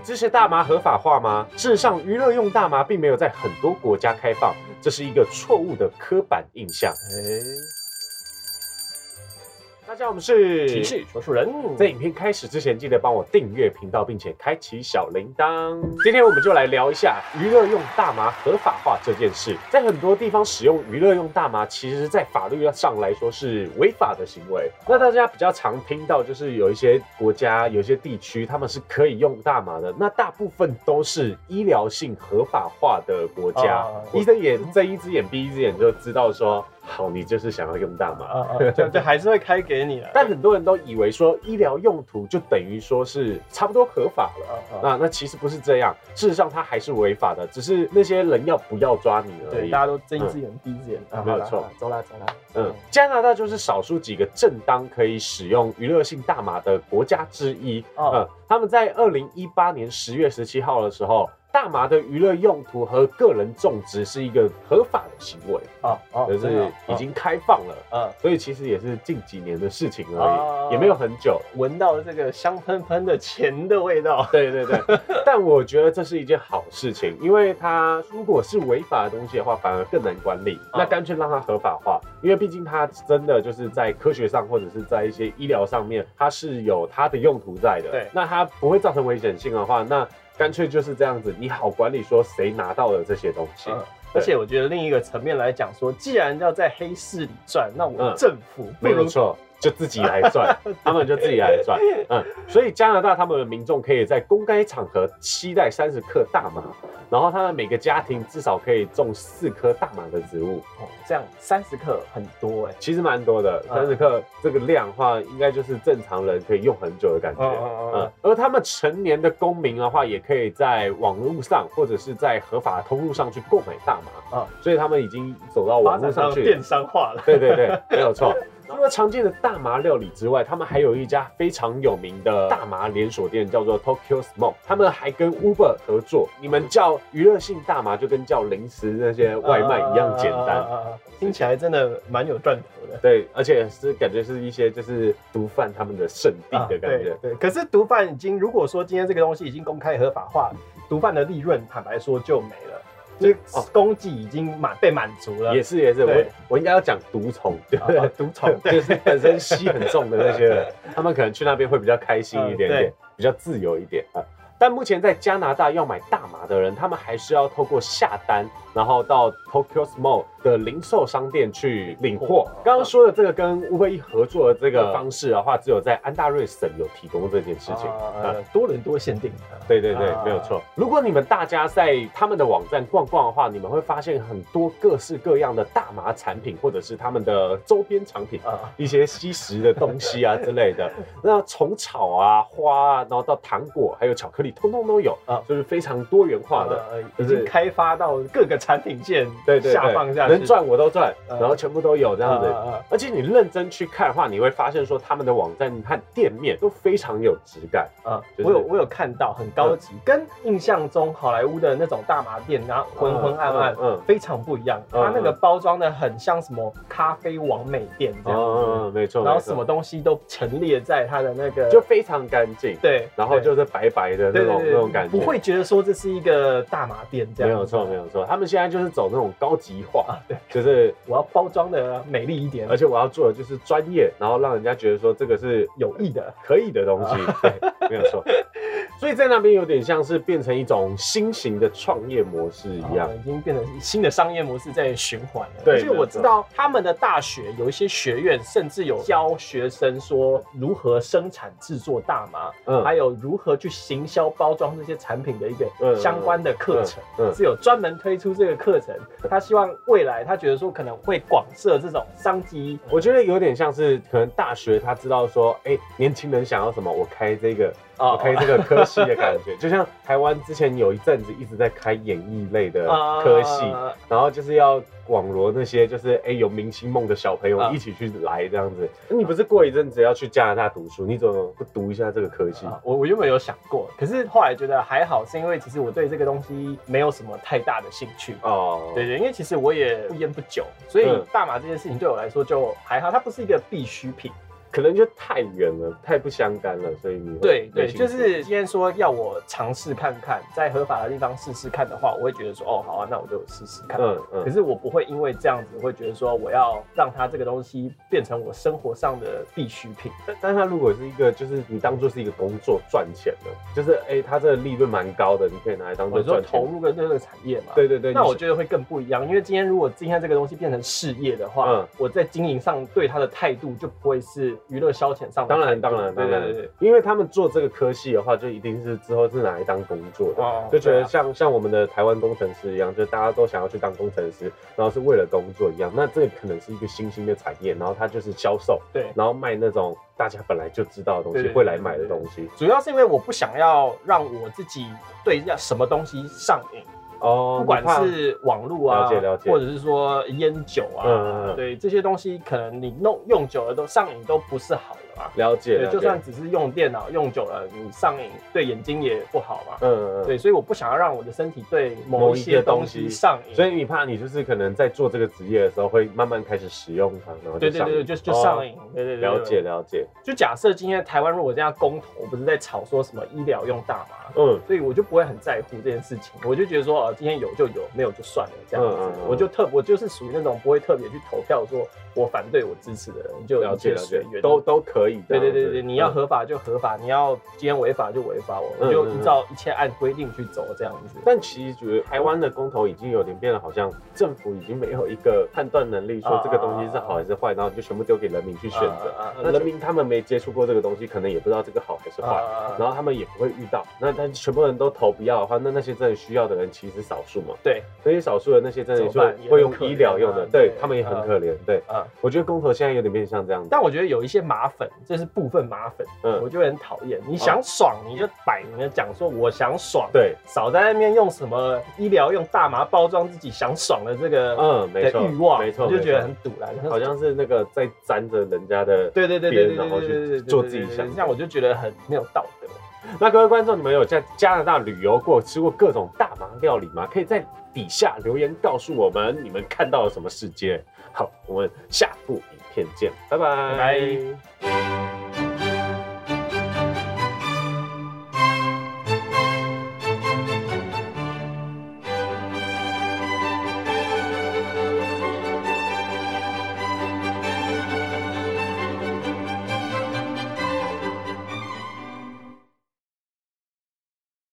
支持大麻合法化吗？事实上，娱乐用大麻并没有在很多国家开放，这是一个错误的刻板印象。哎，大家好，我们是情绪说书人，在影片开始之前，记得帮我订阅频道，并且开启小铃铛。今天我们就来聊一下娱乐用大麻合法化这件事。在很多地方使用娱乐用大麻，其实在法律上来说是违法的行为。那大家比较常听到，就是有一些国家、有一些地区，他们是可以用大麻的。那大部分都是医疗性合法化的国家啊，医生眼睁一只眼闭一只眼就知道说，好，你就是想要用大麻。啊啊，就就还是会开给你了。但很多人都以为说医疗用途就等于说是差不多合法了。啊啊，那那其实不是这样，事实上它还是违法的，只是那些人要不要抓你而对，已大。家都睁一只眼闭一只眼啊，没有错走啦走啦。嗯，加拿大就是少数几个正当可以使用娱乐性大麻的国家之一。哦嗯，他们在二零一八年十月十七号的时候，大麻的娱乐用途和个人种植是一个合法的行为，哦哦，就是已经开放了。嗯。所以其实也是近几年的事情而哦已，也没有很久。闻到这个香喷喷的钱的味道。对 对对，但我觉得这是一件好事情，因为它如果是违法的东西的话，反而更难管理。嗯那干脆让它合法化，因为毕竟它真的就是在科学上或者是在一些医疗上面，它是有它的用途在的。对那它不会造成危险性的话，那干脆就是这样子，你好管理说谁拿到了这些东西。嗯而且我觉得另一个层面来讲说，既然要在黑市里赚，那我嗯。政府没有错，就自己来赚，他们就自己来赚。嗯，所以加拿大他们的民众可以在公开场合期待三十克大麻，然后他们每个家庭至少可以种四棵大麻的植物，哦，这样三十克很多哎。其实蛮多的。嗯三十克这个量的话，应该就是正常人可以用很久的感觉。嗯而他们成年的公民的话，也可以在网络上或者是在合法通路上去购买大麻。啊，所以他们已经走到发网络上去电商化了。对对对，没有错。除了常见的大麻料理之外，他们还有一家非常有名的大麻连锁店，叫做 Tokyo Smoke。他们还跟 Uber 合作，你们叫娱乐性大麻，就跟叫零食那些外卖一样简单。听起来真的蛮有赚头的。对，而且是感觉是一些就是毒贩他们的圣地的感觉。对对，可是毒贩已经，如果说今天这个东西已经公开合法化，毒贩的利润坦白说就没了，就是哦供给已经满被满足了。也是也是，我我应该要讲毒虫，对不对？啊毒虫，就是本身吸很重的那些人，他们可能去那边会比较开心一点点比较自由一点啊。但目前在加拿大要买大麻的人，他们还是要透过下单，然后到 Tokyo Small 的零售商店去领货。刚刚说的这个跟 Uber E 合作的这个方式的话，只有在安大略省有提供这件事情。啊呃，多伦多限定。对对对，啊没有错。如果你们大家在他们的网站逛逛的话，你们会发现很多各式各样的大麻产品，或者是他们的周边产品。啊，一些吸食的东西啊之类的，那从草啊、花啊，然后到糖果，还有巧克力，通通都有啊啊，就是非常多元化的。已经开发到各个产品线对对对，下放下去，能赚我都赚，嗯。然后全部都有这样子。而且你认真去看的话，你会发现说他们的网站和店面都非常有质感。啊，就是我有我有看到很高级，跟印象中好莱坞的那种大麻店，然后昏昏暗暗，嗯嗯非常不一样。嗯它那个包装的很像什么咖啡王美店这样。子，嗯，没错，然后什么东西都陈列在它的那个就非常干净，对，然后就是白白的那种那种感觉，不会觉得说这是一个大麻店这样。没有错，没有错。他们现在就是走那种高级化，啊，对，就是我要包装的美丽一点，而且我要做的就是专业，然后让人家觉得说这个是有益的。可以的东西，对，没有错。所以在那边有点像是变成一种新型的创业模式一样哦。已经变成新的商业模式在循环了。对而且我知道他们的大学有一些学院，甚至有教学生说如何生产制作大麻，嗯还有如何去行销包装这些产品的一嗯个相关的课程，嗯嗯是有专门推出这个课程。他希望未来他觉得说可能会广设这种商机。我觉得有点像是可能大学他知道说，哎、年轻人想要什么，我开这个，哦我开这个科系的感觉，就像台湾之前有一阵子一直在开演艺类的科系，啊然后就是要网罗那些就是哎、有明星梦的小朋友啊一起去来这样子。你不是过一阵子要去加拿大读书，你怎么不读一下这个科系？啊我我原本有想过，可是后来觉得还好，是因为其实我对这个东西没有什么太大的兴趣。哦，对对，因为其实我也不烟不酒，所以嗯大麻这件事情对我来说就还好，它不是一个必需品。可能就太远了，太不相干了，所以你会对对，就是今天说要我尝试看看，在合法的地方试试看的话，我会觉得说，哦，好啊，那我就试试看。嗯嗯可是我不会因为这样子，会觉得说我要让它这个东西变成我生活上的必需品。但但它如果是一个，就是你当做是一个工作赚钱的，就是哎、它这个利润蛮高的，你可以拿来当做投。入跟这个产业嘛，对对对，那我觉得会更不一样，因为今天如果今天这个东西变成事业的话，嗯我在经营上对它的态度就不会是娱乐消遣上。当然当然当然对对对对，因为他们做这个科系的话，就一定是之后是拿来当工作的，哦就觉得像像我们的台湾工程师一样，就大家都想要去当工程师，然后是为了工作一样。那这个可能是一个新兴的产业，然后它就是销售，对。然后卖那种大家本来就知道的东西，会来买的东西。主要是因为我不想要让我自己对要什么东西上瘾，哦，不管是网络啊，了解了解。或者是说烟酒啊，嗯嗯嗯。对这些东西，可能你弄用久了都上瘾都不是好的嘛。了解了解，就算只是用电脑用久了，你上瘾对眼睛也不好嘛。嗯嗯嗯，对，所以我不想要让我的身体对某某一一些些东西上瘾。所以你怕你就是可能在做这个职业的时候，会慢慢开始使用它，然后对对对对，就就上瘾。对对对，哦了解了解，就假设今天台湾如果这样公投不是在吵说什么医疗用大麻，嗯，所以我就不会很在乎这件事情，我就觉得说，呃，今天有就有，没有就算了这样子。我就特我就是属于那种不会特别去投票说我反对我支持的人，就了解了解。都都可以对对对对，你要嗯合法就合法，你要今天违法就违法，我们就依照一切按规定去走这样子。但其实觉得台湾的公投已经有点变得好像政府已经没有一个判断能力，说这个东西是好还是坏，然后就全部丢给人民去选择。那人民他们没接触过这个东西，可能也不知道这个好还是坏，啊然后他们也不会遇到。那但全部人都投不要的话，那那些真的需要的人其实是少数嘛。对那些少数的那些真的说怎么办也很会用医疗用的啊，对对他们也很啊可怜。对，啊，我觉得公投现在有点变像这样子。但我觉得有一些麻粉，这是部分麻粉，嗯我就会很讨厌。你想爽，你就摆明了讲说我想爽，对，少在那边用什么医疗用大麻包装自己想爽的这个嗯，没错，欲望，没错，我就觉得很堵然。好像是那个在沾着人家的。对对对对对然后去对做自己想对对对这样我就觉得很没有道德。那各位观众，你们有在加拿大旅游过、吃过各种大麻料理吗？可以在底下留言告诉我们你们看到了什么世界。好，我们下部影片见，拜拜拜拜。